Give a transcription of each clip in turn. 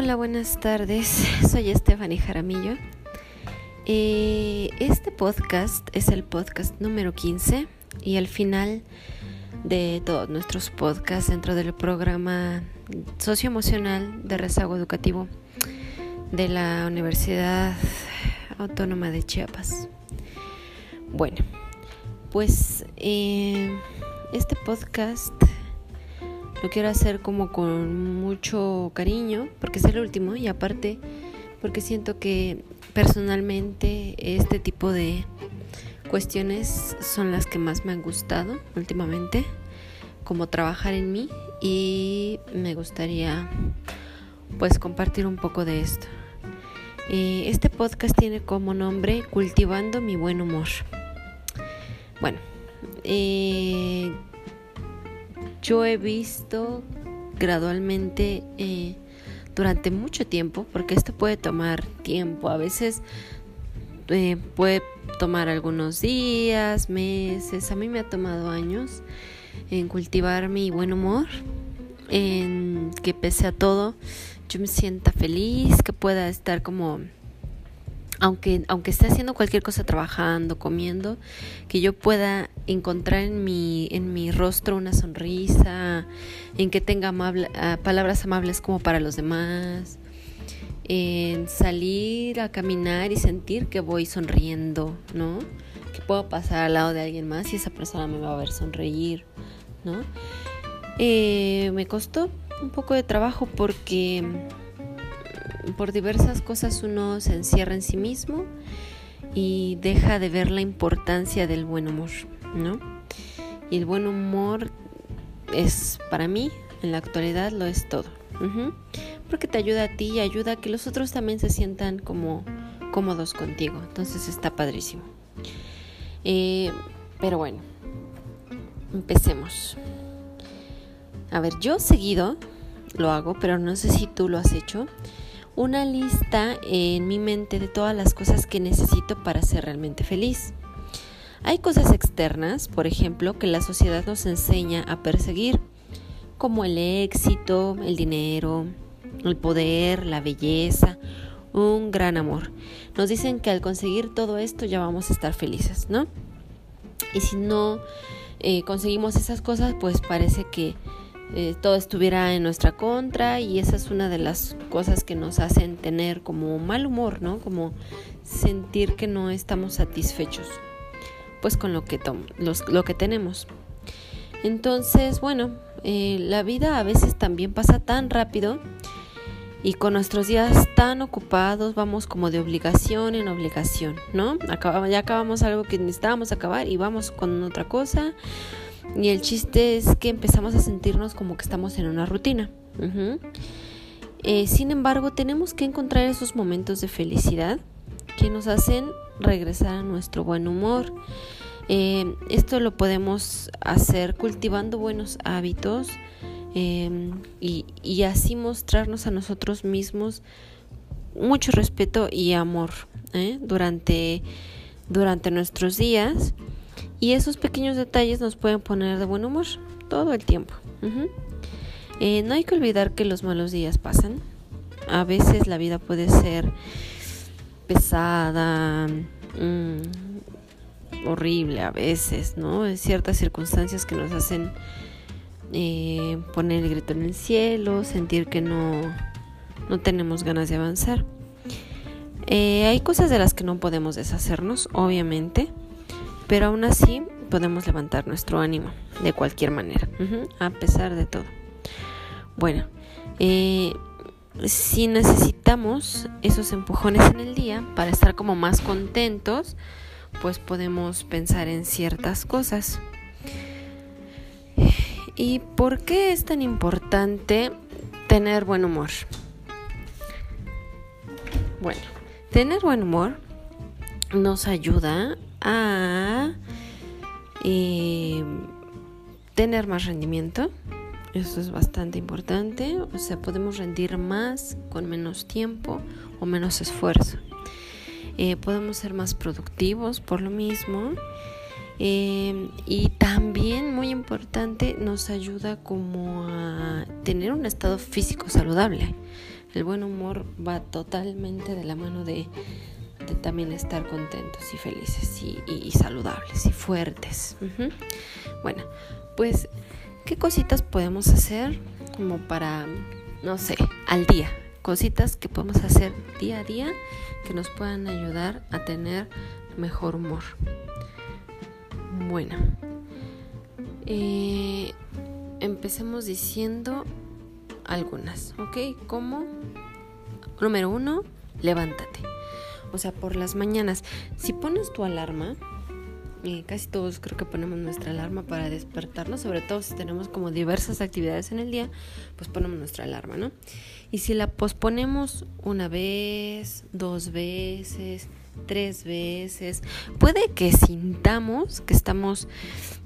Hola, buenas tardes. Soy Stephanie Jaramillo. Eh, este podcast es el podcast número 15 y al final de todos nuestros podcasts dentro del programa socioemocional de rezago educativo de la Universidad Autónoma de Chiapas. Bueno, pues eh, este podcast lo quiero hacer como con mucho cariño, porque es el último y aparte porque siento que personalmente este tipo de cuestiones son las que más me han gustado últimamente, como trabajar en mí y me gustaría pues compartir un poco de esto. Eh, este podcast tiene como nombre Cultivando mi buen humor. Bueno, eh, yo he visto gradualmente eh, durante mucho tiempo, porque esto puede tomar tiempo, a veces eh, puede tomar algunos días, meses, a mí me ha tomado años en cultivar mi buen humor, en que pese a todo yo me sienta feliz, que pueda estar como aunque, aunque esté haciendo cualquier cosa, trabajando, comiendo, que yo pueda encontrar en mi, en mi rostro una sonrisa, en que tenga ah, palabras amables como para los demás, en salir a caminar y sentir que voy sonriendo, ¿no? Que puedo pasar al lado de alguien más y esa persona me va a ver sonreír, ¿no? Eh, me costó un poco de trabajo porque por diversas cosas uno se encierra en sí mismo y deja de ver la importancia del buen humor, ¿no? Y el buen humor es para mí, en la actualidad, lo es todo. Porque te ayuda a ti y ayuda a que los otros también se sientan como cómodos contigo. Entonces está padrísimo. Eh, pero bueno, empecemos. A ver, yo seguido lo hago, pero no sé si tú lo has hecho una lista en mi mente de todas las cosas que necesito para ser realmente feliz. Hay cosas externas, por ejemplo, que la sociedad nos enseña a perseguir, como el éxito, el dinero, el poder, la belleza, un gran amor. Nos dicen que al conseguir todo esto ya vamos a estar felices, ¿no? Y si no eh, conseguimos esas cosas, pues parece que eh, todo estuviera en nuestra contra y esa es una de las cosas que nos hacen tener como mal humor, ¿no? Como sentir que no estamos satisfechos pues con lo que, lo que tenemos. Entonces, bueno, eh, la vida a veces también pasa tan rápido y con nuestros días tan ocupados vamos como de obligación en obligación, ¿no? Acabamos, ya acabamos algo que necesitábamos acabar y vamos con otra cosa y el chiste es que empezamos a sentirnos como que estamos en una rutina. Eh, sin embargo, tenemos que encontrar esos momentos de felicidad que nos hacen regresar a nuestro buen humor. Eh, esto lo podemos hacer cultivando buenos hábitos em, y, y, así mostrarnos a nosotros mismos mucho respeto y amor ¿eh? durante, durante nuestros días y esos pequeños detalles nos pueden poner de buen humor todo el tiempo. Eh, no hay que olvidar que los malos días pasan. A veces la vida puede ser pesada, mm, horrible a veces, ¿no? Hay ciertas circunstancias que nos hacen eh, poner el grito en el cielo, sentir que no, no tenemos ganas de avanzar. Eh, hay cosas de las que no podemos deshacernos, obviamente pero aún así podemos levantar nuestro ánimo de cualquier manera, a pesar de todo. Bueno, eh, si necesitamos esos empujones en el día para estar como más contentos, pues podemos pensar en ciertas cosas. ¿Y por qué es tan importante tener buen humor? Bueno, tener buen humor nos ayuda a eh, tener más rendimiento. Eso es bastante importante. O sea, podemos rendir más con menos tiempo o menos esfuerzo. Eh, podemos ser más productivos por lo mismo. Eh, y también muy importante nos ayuda como a tener un estado físico saludable, El buen humor va totalmente de la mano de, también estar contentos y felices y, saludables y fuertes. Bueno, pues, ¿qué cositas podemos hacer como para, no sé, al día? Cositas que podemos hacer día a día que nos puedan ayudar a tener mejor humor. Bueno, eh, empecemos diciendo algunas, ¿ok? Como número uno, levántate. O sea, por las mañanas, si pones tu alarma, casi todos creo que ponemos nuestra alarma para despertarnos, sobre todo si tenemos como diversas actividades en el día, pues ponemos nuestra alarma, ¿no? Y si la posponemos una vez, dos veces, tres veces, puede que sintamos que estamos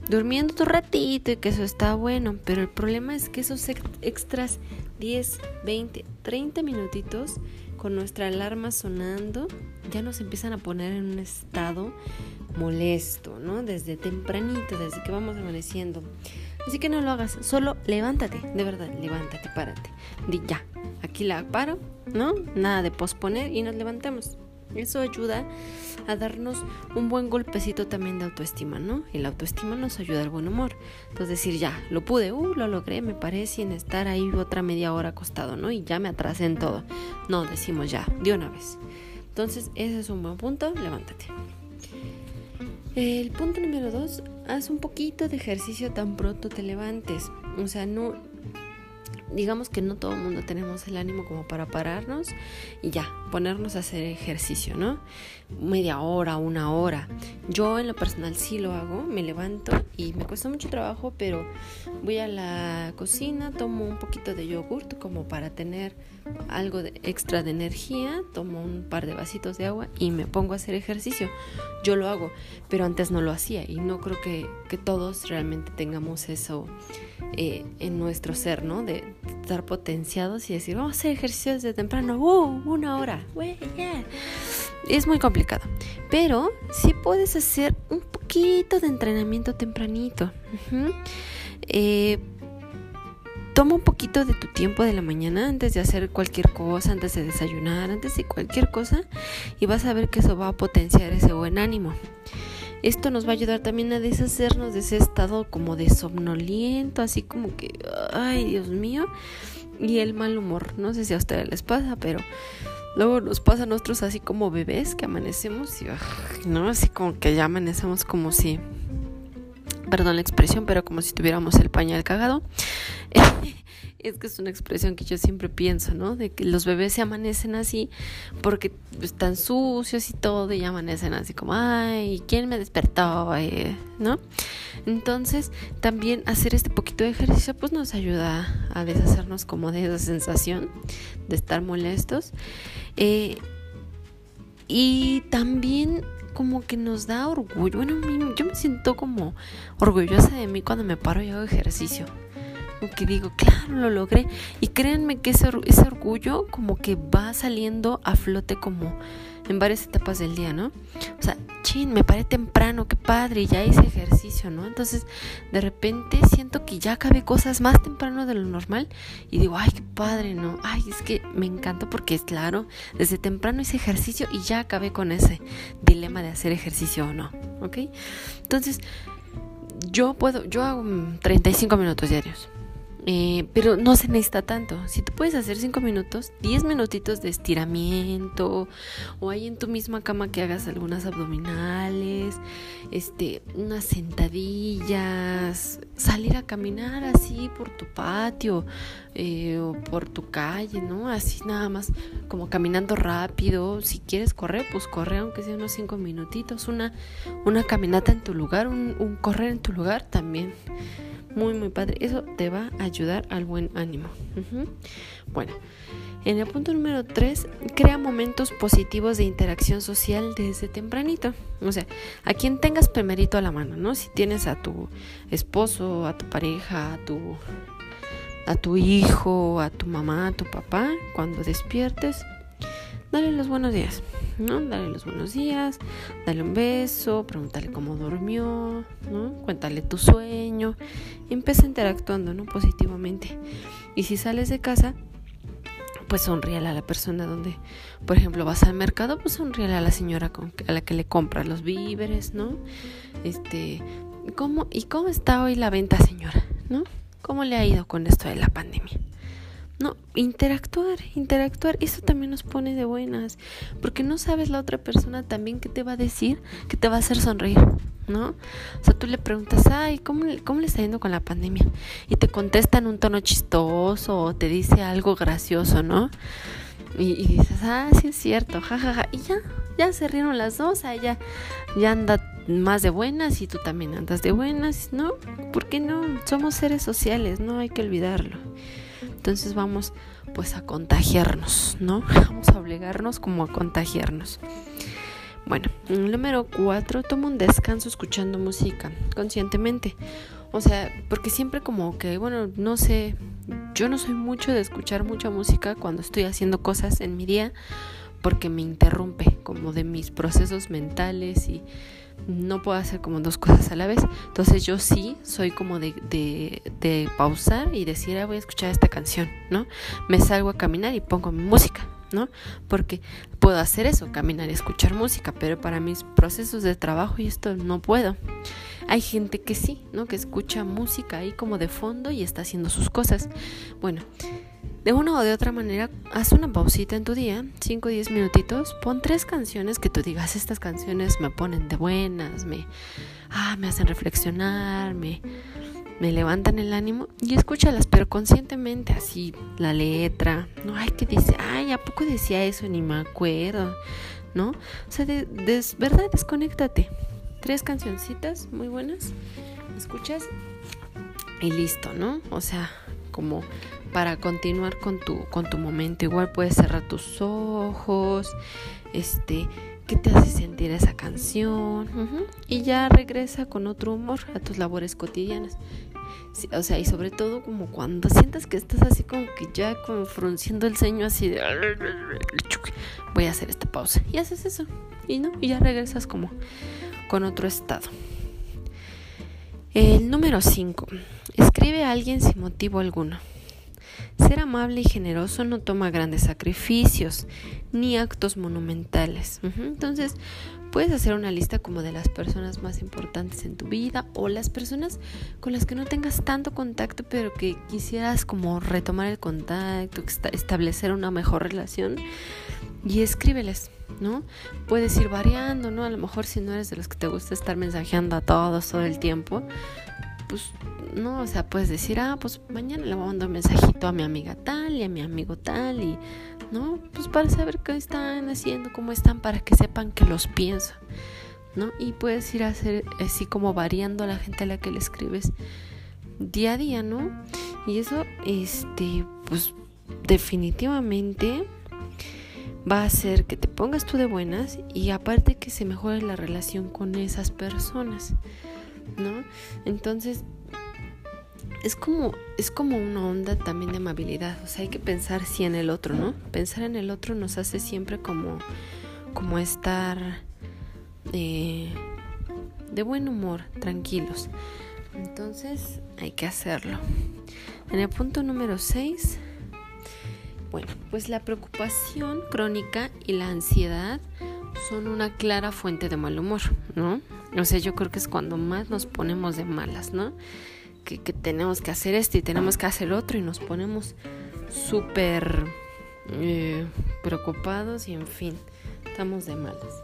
durmiendo un ratito y que eso está bueno, pero el problema es que esos extras 10, 20, 30 minutitos con nuestra alarma sonando ya nos empiezan a poner en un estado molesto, ¿no? Desde tempranito, desde que vamos amaneciendo. Así que no lo hagas, solo levántate, de verdad, levántate, párate. Di ya, aquí la paro, ¿no? Nada de posponer y nos levantamos. Eso ayuda a darnos un buen golpecito también de autoestima, ¿no? Y la autoestima nos ayuda al buen humor. Entonces decir, ya, lo pude, uh, lo logré, me paré sin estar ahí otra media hora acostado, ¿no? Y ya me atrasé en todo. No, decimos ya, de una vez. Entonces, ese es un buen punto, levántate. El punto número dos, haz un poquito de ejercicio tan pronto te levantes. O sea, no, digamos que no todo el mundo tenemos el ánimo como para pararnos y ya, ponernos a hacer ejercicio, ¿no? Media hora, una hora. Yo en lo personal sí lo hago, me levanto y me cuesta mucho trabajo, pero voy a la cocina, tomo un poquito de yogurt como para tener algo de extra de energía, tomo un par de vasitos de agua y me pongo a hacer ejercicio. Yo lo hago, pero antes no lo hacía y no creo que, que todos realmente tengamos eso eh, en nuestro ser, ¿no? De estar potenciados y decir, vamos a hacer ejercicio desde temprano, ¡uh! Una hora, Es muy complicado, pero sí puedes hacer un poquito de entrenamiento tempranito. Eh, toma un poquito de tu tiempo de la mañana antes de hacer cualquier cosa, antes de desayunar, antes de cualquier cosa y vas a ver que eso va a potenciar ese buen ánimo. Esto nos va a ayudar también a deshacernos de ese estado como de somnoliento, así como que, ay Dios mío, y el mal humor. No sé si a ustedes les pasa, pero luego nos pasa a nosotros así como bebés que amanecemos y, ¿no? Así como que ya amanecemos como si, perdón la expresión, pero como si tuviéramos el pañal cagado. es que es una expresión que yo siempre pienso, ¿no? De que los bebés se amanecen así porque están sucios y todo y amanecen así como, ay, ¿quién me despertó? ¿No? Entonces, también hacer este poquito de ejercicio pues nos ayuda a deshacernos como de esa sensación de estar molestos. Eh, y también como que nos da orgullo. Bueno, yo me siento como orgullosa de mí cuando me paro y hago ejercicio que digo, claro, lo logré. Y créanme que ese orgullo como que va saliendo a flote como en varias etapas del día, ¿no? O sea, chin, me paré temprano, qué padre, ya hice ejercicio, ¿no? Entonces, de repente siento que ya acabé cosas más temprano de lo normal y digo, ay, qué padre, ¿no? Ay, es que me encanta porque es claro, desde temprano hice ejercicio y ya acabé con ese dilema de hacer ejercicio o no, ¿ok? Entonces, yo puedo, yo hago 35 minutos diarios. Eh, pero no se necesita tanto. Si tú puedes hacer 5 minutos, 10 minutitos de estiramiento, o ahí en tu misma cama que hagas algunas abdominales, este, unas sentadillas, salir a caminar así por tu patio eh, o por tu calle, ¿no? Así nada más como caminando rápido. Si quieres correr, pues corre aunque sea unos 5 minutitos. Una, una caminata en tu lugar, un, un correr en tu lugar también muy, muy padre. Eso te va a ayudar al buen ánimo. Bueno, en el punto número 3, crea momentos positivos de interacción social desde tempranito. O sea, a quien tengas primerito a la mano, ¿no? Si tienes a tu esposo, a tu pareja, a tu a tu hijo, a tu mamá, a tu papá, cuando despiertes, dale los buenos días, ¿no? Dale los buenos días, dale un beso, pregúntale cómo durmió, ¿no? Cuéntale tu sueño, empieza interactuando, ¿no? Positivamente. Y si sales de casa, pues sonríale a la persona donde, por ejemplo, vas al mercado, pues sonríale a la señora con, a la que le compras los víveres, ¿no? Este, ¿cómo, ¿y cómo está hoy la venta, señora? ¿No? ¿Cómo le ha ido con esto de la pandemia? No, interactuar, interactuar, eso también nos pone de buenas, porque no sabes la otra persona también qué te va a decir, que te va a hacer sonreír, ¿no? O sea, tú le preguntas, ay, ¿cómo, cómo le está yendo con la pandemia? Y te contesta en un tono chistoso o te dice algo gracioso, ¿no? Y, dices, ah, sí es cierto, jajaja, ja, ja. y ya, ya se rieron las dos, a ella ya anda más de buenas y tú también andas de buenas, ¿no? ¿Por qué no? Somos seres sociales, no hay que olvidarlo. Entonces vamos pues a contagiarnos, ¿no? Vamos a obligarnos como a contagiarnos. Bueno, número cuatro, toma un descanso escuchando música conscientemente. O sea, porque siempre como que, bueno, no sé, yo no soy mucho de escuchar mucha música cuando estoy haciendo cosas en mi día porque me interrumpe como de mis procesos mentales y no puedo hacer como dos cosas a la vez. Entonces yo sí soy como de, de, pausar y decir, ah, voy a escuchar esta canción, ¿no? Me salgo a caminar y pongo mi música, ¿no? Porque puedo hacer eso, caminar y escuchar música, pero para mis procesos de trabajo y esto no puedo. Hay gente que sí, ¿no? Que escucha música ahí como de fondo y está haciendo sus cosas. Bueno, de una o de otra manera, haz una pausita en tu día, 5 o 10 minutitos, pon tres canciones que tú digas, estas canciones me ponen de buenas, me, ah, me hacen reflexionar, me, me levantan el ánimo y escúchalas, pero conscientemente, así, la letra, no, hay que dice, ay, ¿a poco decía eso? Ni me acuerdo, ¿no? O sea, de, de verdad, desconéctate. Tres cancioncitas muy buenas, escuchas y listo, ¿no? O sea, como para continuar con tu, con tu momento. Igual puedes cerrar tus ojos, este, qué te hace sentir esa canción y ya regresa con otro humor a tus labores cotidianas. o sea, y sobre todo como cuando sientas que estás así como que ya como frunciendo el ceño así de voy a hacer esta pausa y haces eso y no y ya regresas como con otro estado. El número 5. Escribe a alguien sin motivo alguno. Ser amable y generoso no toma grandes sacrificios ni actos monumentales. Entonces, puedes hacer una lista como de las personas más importantes en tu vida o las personas con las que no tengas tanto contacto, pero que quisieras como retomar el contacto, establecer una mejor relación y escríbeles, ¿no? Puedes ir variando, ¿no? A lo mejor si no eres de los que te gusta estar mensajeando a todos todo el tiempo, pues no, o sea, puedes decir, ah, pues mañana le voy a mandar un mensajito a mi amiga tal y a mi amigo tal y, ¿no? Pues para saber qué están haciendo, cómo están, para que sepan que los pienso, ¿no? Y puedes ir a hacer así como variando a la gente a la que le escribes día a día, ¿no? Y eso, este, pues definitivamente va a hacer que te pongas tú de buenas y aparte que se mejore la relación con esas personas. ¿no? Entonces, es como, es como una onda también de amabilidad, o sea, hay que pensar sí en el otro, ¿no? Pensar en el otro nos hace siempre como, como estar eh, de buen humor, tranquilos. Entonces, hay que hacerlo. En el punto número 6, bueno, pues la preocupación crónica y la ansiedad son una clara fuente de mal humor, ¿no? O sea, yo creo que es cuando más nos ponemos de malas, ¿no? Que, tenemos que hacer esto y tenemos que hacer otro y nos ponemos súper eh, preocupados y en fin, estamos de malas.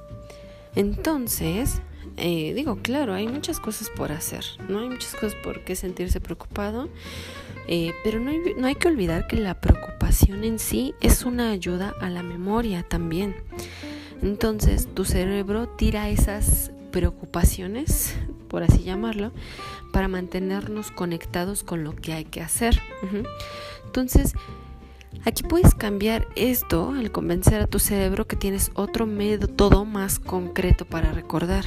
Entonces, eh, digo, claro, hay muchas cosas por hacer, ¿no? Hay muchas cosas por qué sentirse preocupado, eh, pero no hay, no hay que olvidar que la preocupación en sí es una ayuda a la memoria también. Entonces, tu cerebro tira esas preocupaciones, por así llamarlo, para mantenernos conectados con lo que hay que hacer. Entonces, aquí puedes cambiar esto al convencer a tu cerebro que tienes otro método más concreto para recordar.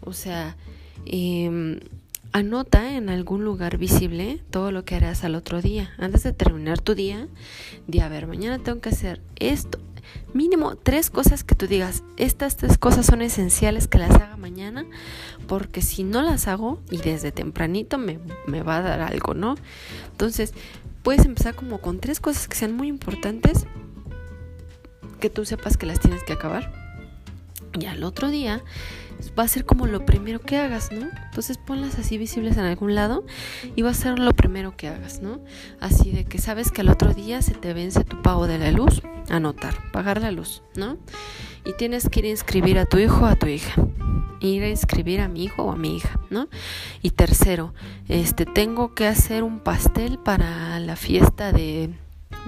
O sea, em, anota en algún lugar visible todo lo que harás al otro día. Antes de terminar tu día, di a ver, mañana tengo que hacer esto, mínimo tres cosas que tú digas, estas tres cosas son esenciales que las haga mañana, porque si no las hago y desde tempranito me, me va a dar algo, ¿no? Entonces, puedes empezar como con tres cosas que sean muy importantes, que tú sepas que las tienes que acabar. Y al otro día va a ser como lo primero que hagas, ¿no? Entonces ponlas así visibles en algún lado y va a ser lo primero que hagas, ¿no? Así de que sabes que al otro día se te vence tu pago de la luz, anotar, pagar la luz, ¿no? Y tienes que ir a inscribir a tu hijo o a tu hija. Ir a inscribir a mi hijo o a mi hija, ¿no? Y tercero, este, tengo que hacer un pastel para la fiesta de,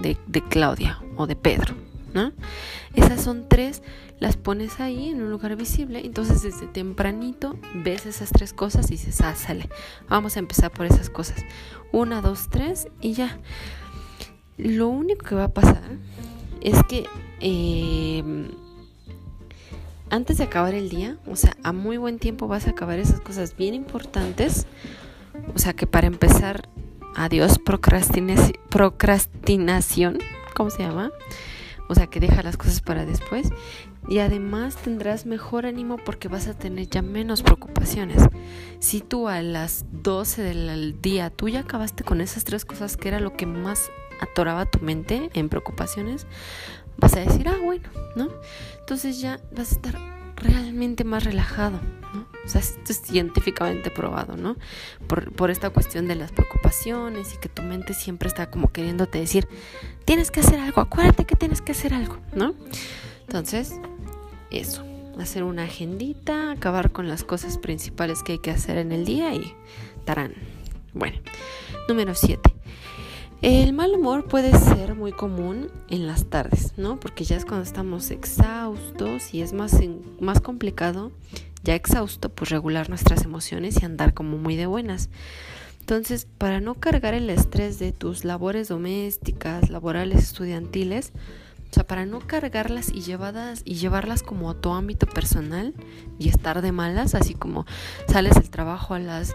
de, de Claudia o de Pedro, Esas son tres las pones ahí en un lugar visible. Entonces desde tempranito ves esas tres cosas y dices, ah, sale, vamos a empezar por esas cosas. Una, dos, tres y ya. Lo único que va a pasar es que em, antes de acabar el día, o sea, a muy buen tiempo vas a acabar esas cosas bien importantes. O sea que para empezar, adiós procrastinación, ¿cómo se llama? O sea que deja las cosas para después y además tendrás mejor ánimo porque vas a tener ya menos preocupaciones. Si tú a las 12 del día tú ya acabaste con esas tres cosas que era lo que más atoraba tu mente en preocupaciones, vas a decir, ah, bueno, ¿no? Entonces ya vas a estar realmente más relajado, ¿no? O sea, esto es científicamente probado, ¿no? Por, esta cuestión de las preocupaciones y que tu mente siempre está como queriéndote decir, tienes que hacer algo, acuérdate que tienes que hacer algo, ¿no? Entonces, eso, hacer una agendita, acabar con las cosas principales que hay que hacer en el día y tarán. Bueno, número 7. El mal humor puede ser muy común en las tardes, ¿no? Porque ya es cuando estamos exhaustos y es más, más complicado, ya exhausto, pues regular nuestras emociones y andar como muy de buenas. Entonces, para no cargar el estrés de tus labores domésticas, laborales, estudiantiles, o sea, para no cargarlas y, llevadas, y llevarlas como a tu ámbito personal y estar de malas, así como sales del trabajo a las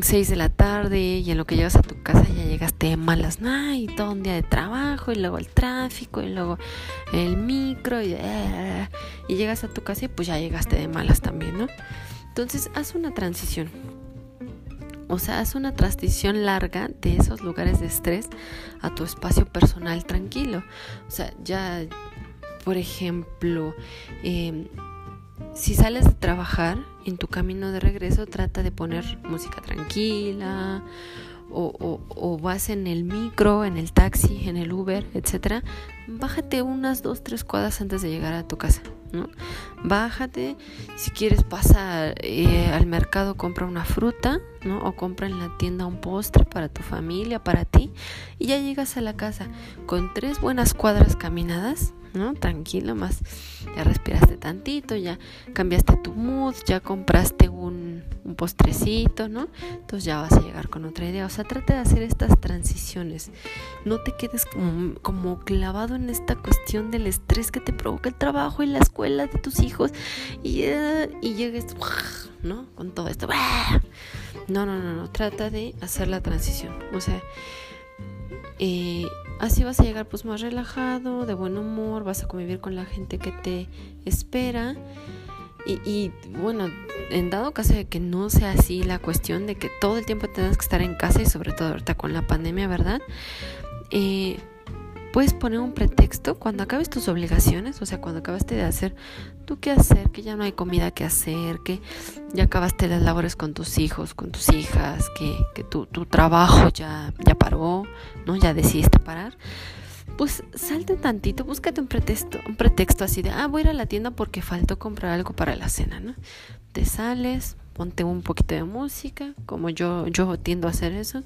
6 de la tarde y en lo que llegas a tu casa ya llegaste malas, y todo un día de trabajo y luego el tráfico y luego el micro y, y llegas a tu casa y pues ya llegaste de malas también, ¿no? Entonces haz una transición o sea, haz una transición larga de esos lugares de estrés a tu espacio personal tranquilo. O sea, ya, por ejemplo, em, si sales de trabajar, en tu camino de regreso trata de poner música tranquila o, vas en el micro, en el taxi, en el Uber, etcétera, bájate unas dos, tres cuadras antes de llegar a tu casa. ¿no? Bájate, si quieres pasa eh, al mercado, compra una fruta, ¿no? O compra en la tienda un postre para tu familia, para ti, y ya llegas a la casa con tres buenas cuadras caminadas, ¿no? Tranquilo, más ya respiraste tantito, ya cambiaste tu mood, ya compraste un, un, postrecito, ¿no? Entonces ya vas a llegar con otra idea. O sea, trata de hacer estas transiciones. No te quedes como, clavado en esta cuestión del estrés que te provoca el trabajo y la escuela de tus hijos y, uh, y llegues, ¿no? Con todo esto. No, no, no, no. Trata de hacer la transición. O sea, eh, Así vas a llegar pues más relajado, de buen humor, vas a convivir con la gente que te espera. Y, bueno, en dado caso de que no sea así la cuestión de que todo el tiempo tengas que estar en casa y sobre todo ahorita con la pandemia, ¿verdad? Eh, puedes poner un pretexto cuando acabes tus obligaciones, o sea, cuando acabaste de hacer tu qué hacer, que ya no hay comida que hacer, que ya acabaste las labores con tus hijos, con tus hijas, que, que tu, tu, trabajo ya, ya paró, ¿no? Ya decidiste parar. Pues salte tantito, búscate un pretexto, un pretexto así de, ah, voy a ir a la tienda porque faltó comprar algo para la cena, ¿no? Te sales, ponte un poquito de música, como yo, yo tiendo a hacer eso,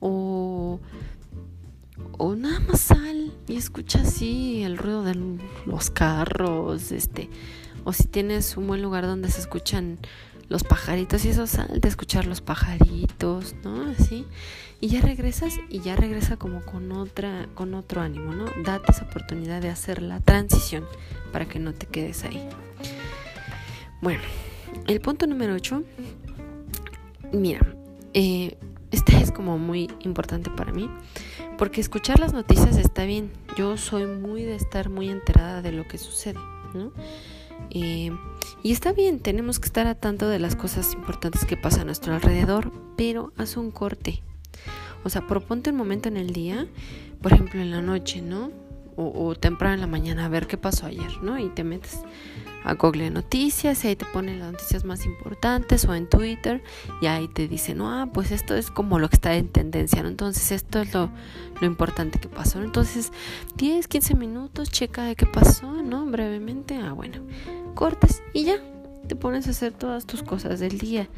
o o nada más sal y escucha así el ruido de los carros, este, o si tienes un buen lugar donde se escuchan los pajaritos y eso sal de escuchar los pajaritos, ¿no? Así. Y ya regresas y ya regresa como con otra con otro ánimo, ¿no? Date esa oportunidad de hacer la transición para que no te quedes ahí. Bueno, el punto número 8 mira, eh, este es como muy importante para mí, porque escuchar las noticias está bien. Yo soy muy de estar muy enterada de lo que sucede, ¿no? Eh, y está bien, tenemos que estar a tanto de las cosas importantes que pasan a nuestro alrededor, pero haz un corte. O sea, proponte un momento en el día, por ejemplo en la noche, ¿no? O, temprano en la mañana, a ver qué pasó ayer, ¿no? Y te metes a Google Noticias y ahí te ponen las noticias más importantes o en Twitter y ahí te dicen, no, ah, pues esto es como lo que está en tendencia, ¿no? Entonces esto es lo, lo importante que pasó. Entonces 10, 15 minutos, checa de qué pasó, ¿no? Brevemente, ah, bueno, cortas y ya te pones a hacer todas tus cosas del día,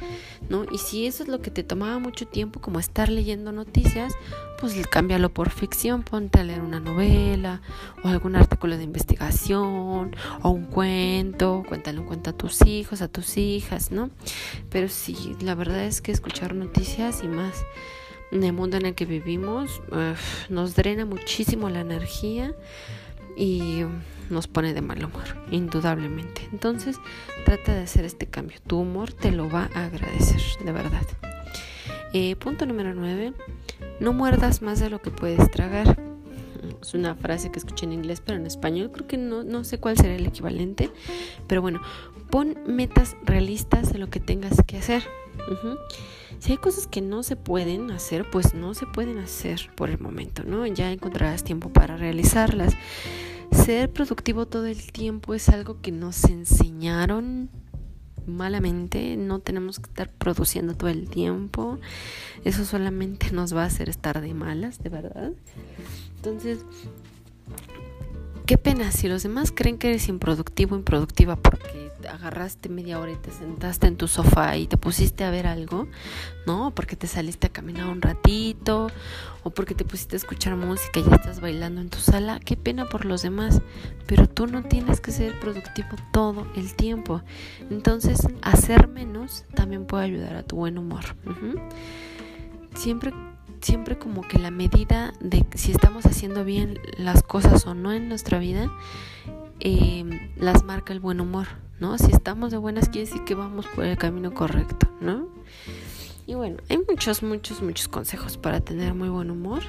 ¿no? Y si eso es lo que te tomaba mucho tiempo, como estar leyendo noticias, pues cámbialo por ficción, ponte a leer una novela o algún artículo de investigación o un cuento, cuéntale un cuento a tus hijos, a tus hijas, ¿no? Pero sí, la verdad es que escuchar noticias y más en el mundo en el que vivimos nos drena muchísimo la energía y nos pone de mal humor, indudablemente. Entonces, trata de hacer este cambio. Tu humor te lo va a agradecer, de verdad. Eh, punto número 9. No muerdas más de lo que puedes tragar. Es una frase que escuché en inglés, pero en español creo que no, no sé cuál será el equivalente. Pero bueno, pon metas realistas de lo que tengas que hacer. Si hay cosas que no se pueden hacer, pues no se pueden hacer por el momento, ¿no? Ya encontrarás tiempo para realizarlas. Ser productivo todo el tiempo es algo que nos enseñaron malamente, no tenemos que estar produciendo todo el tiempo, eso solamente nos va a hacer estar de malas, de verdad. Entonces, qué pena si los demás creen que eres improductivo, improductiva porque agarraste media hora y te sentaste en tu sofá y te pusiste a ver algo, ¿no? Porque te saliste a caminar un ratito o porque te pusiste a escuchar música y ya estás bailando en tu sala, qué pena por los demás, pero tú no tienes que ser productivo todo el tiempo. Entonces, hacer menos también puede ayudar a tu buen humor. Siempre siempre como que la medida de si estamos haciendo bien las cosas o no en nuestra vida, eh, las marca el buen humor. ¿no? Si estamos de buenas quiere decir que vamos por el camino correcto, ¿no? Y bueno, hay muchos, muchos, muchos consejos para tener muy buen humor.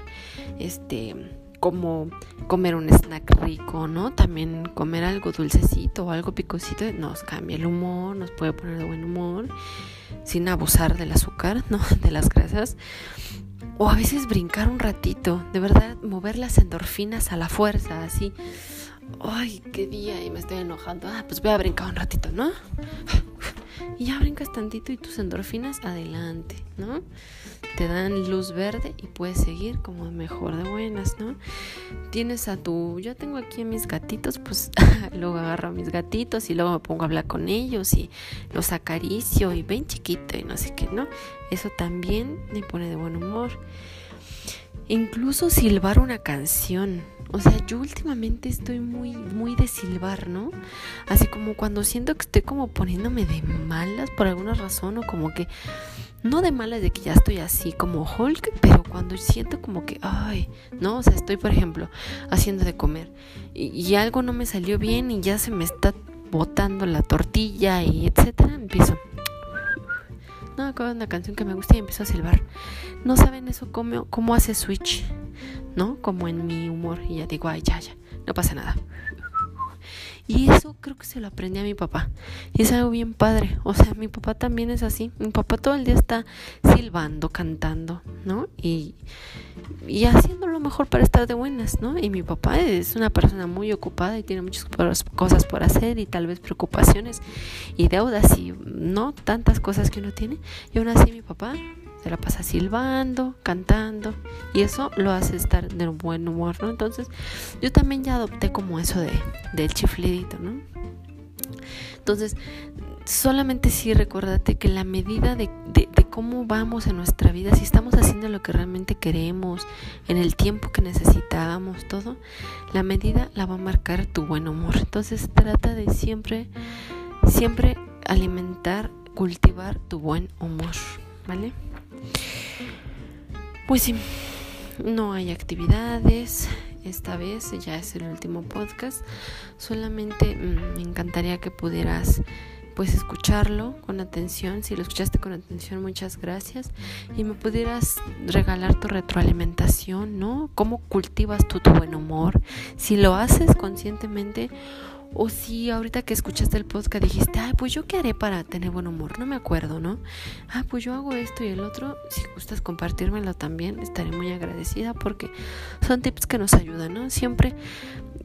Este, como comer un snack rico, ¿no? También comer algo dulcecito o algo picosito nos cambia el humor, nos puede poner de buen humor, sin abusar del azúcar, ¿no? De las grasas. O a veces brincar un ratito, de verdad, mover las endorfinas a la fuerza, así ay, qué día y me estoy enojando. Ah, pues voy a brincar un ratito, ¿no? Y ya brincas tantito y tus endorfinas adelante, ¿no? Te dan luz verde y puedes seguir como mejor de buenas, ¿no? Tienes a tu, yo tengo aquí a mis gatitos, pues luego agarro a mis gatitos y luego me pongo a hablar con ellos y los acaricio y ven chiquito y no sé qué, ¿no? Eso también me pone de buen humor. Incluso silbar una canción, o sea, yo últimamente estoy muy, muy de silbar, ¿no? Así como cuando siento que estoy como poniéndome de malas por alguna razón o como que, no de malas de que ya estoy así como Hulk, pero cuando siento como que, ay, ¿no? O sea, estoy, por ejemplo, haciendo de comer y, y algo no me salió bien y ya se me está botando la tortilla y etcétera, empiezo no me acuerdo de una canción que me gusta y empiezo a silbar. No saben eso cómo, cómo hace switch, ¿no? Como en mi humor. Y ya digo, ay, ya, ya, no pasa nada. Y eso creo que se lo aprendí a mi papá. Y es algo bien padre. O sea, mi papá también es así. Mi papá todo el día está silbando, cantando, ¿no? Y, y haciendo lo mejor para estar de buenas, ¿no? Y mi papá es una persona muy ocupada y tiene muchas cosas por hacer y tal vez preocupaciones y deudas y no tantas cosas que uno tiene. Y aún así mi papá se la pasa silbando, cantando y eso lo hace estar de buen humor, ¿no? Entonces yo también ya adopté como eso de, del chiflidito, ¿no? Entonces, solamente sí recuérdate que la medida de, de, cómo vamos en nuestra vida, si estamos haciendo lo que realmente queremos, en el tiempo que necesitamos, todo, la medida la va a marcar tu buen humor. Entonces trata de siempre, siempre alimentar, cultivar tu buen humor, ¿vale? Pues sí, no hay actividades. Esta vez ya es el último podcast. Solamente mm, me encantaría que pudieras pues escucharlo con atención. Si lo escuchaste con atención, muchas gracias. Y me pudieras regalar tu retroalimentación, ¿no? ¿Cómo cultivas tú tu buen humor? Si lo haces conscientemente O si ahorita que escuchaste el podcast dijiste, ay, pues yo qué haré para tener buen humor, no me acuerdo, ¿no? Ah, pues yo hago esto y el otro, si gustas compartírmelo también, estaré muy agradecida porque son tips que nos ayudan, ¿no? Siempre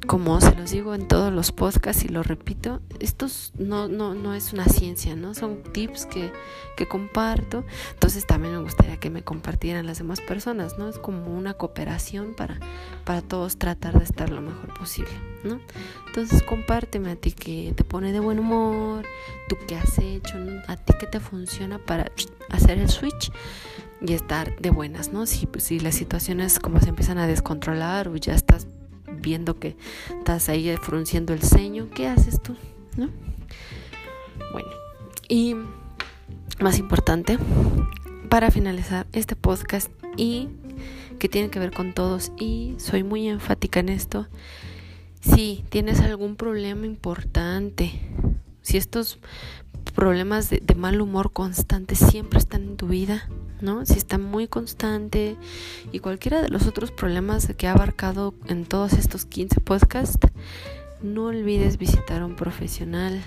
como se los digo en todos los podcasts y lo repito, esto no, no, no es una ciencia, ¿no? Son tips que, que, comparto. Entonces también me gustaría que me compartieran las demás personas, ¿no? Es como una cooperación para, para todos tratar de estar lo mejor posible, Entonces compárteme a ti que te pone de buen humor, tú qué has hecho, a ti que te funciona para hacer el switch y estar de buenas, ¿no? Si, las situaciones como se empiezan a descontrolar o ya estás viendo que estás ahí frunciendo el ceño, ¿qué haces tú? ¿No? Bueno, y más importante, para finalizar este podcast y que tiene que ver con todos y soy muy enfática en esto, si tienes algún problema importante, si estos problemas de, mal humor constante siempre están en tu vida, ¿no? Si está muy constante y cualquiera de los otros problemas que ha abarcado en todos estos 15 podcasts, no olvides visitar a un profesional.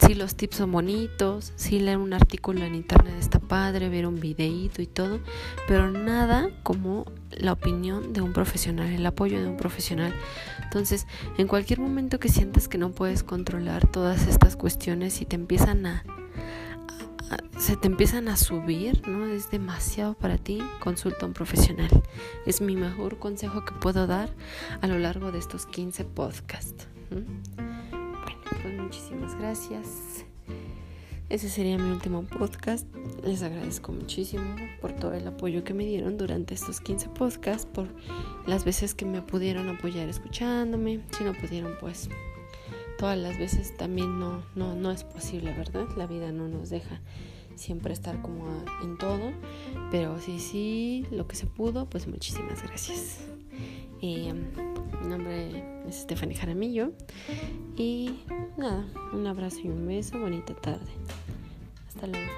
Si los tips son bonitos, si leer un artículo en internet está padre, ver un videíto y todo, pero nada como la opinión de un profesional, el apoyo de un profesional. Entonces, en cualquier momento que sientas que no puedes controlar todas estas cuestiones y te empiezan a se te empiezan a subir, ¿no? Es demasiado para ti, consulta a un profesional. Es mi mejor consejo que puedo dar a lo largo de estos 15 podcasts. Bueno, pues muchísimas gracias. Ese sería mi último podcast. Les agradezco muchísimo por todo el apoyo que me dieron durante estos 15 podcasts, por las veces que me pudieron apoyar escuchándome. Si no pudieron, pues todas las veces también no, no, no es posible, ¿verdad? La vida no nos deja siempre estar como en todo, pero sí, sí, lo que se pudo, pues muchísimas gracias. Mi nombre es Stephanie Jaramillo y nada, un abrazo y un beso, bonita tarde. Hasta luego.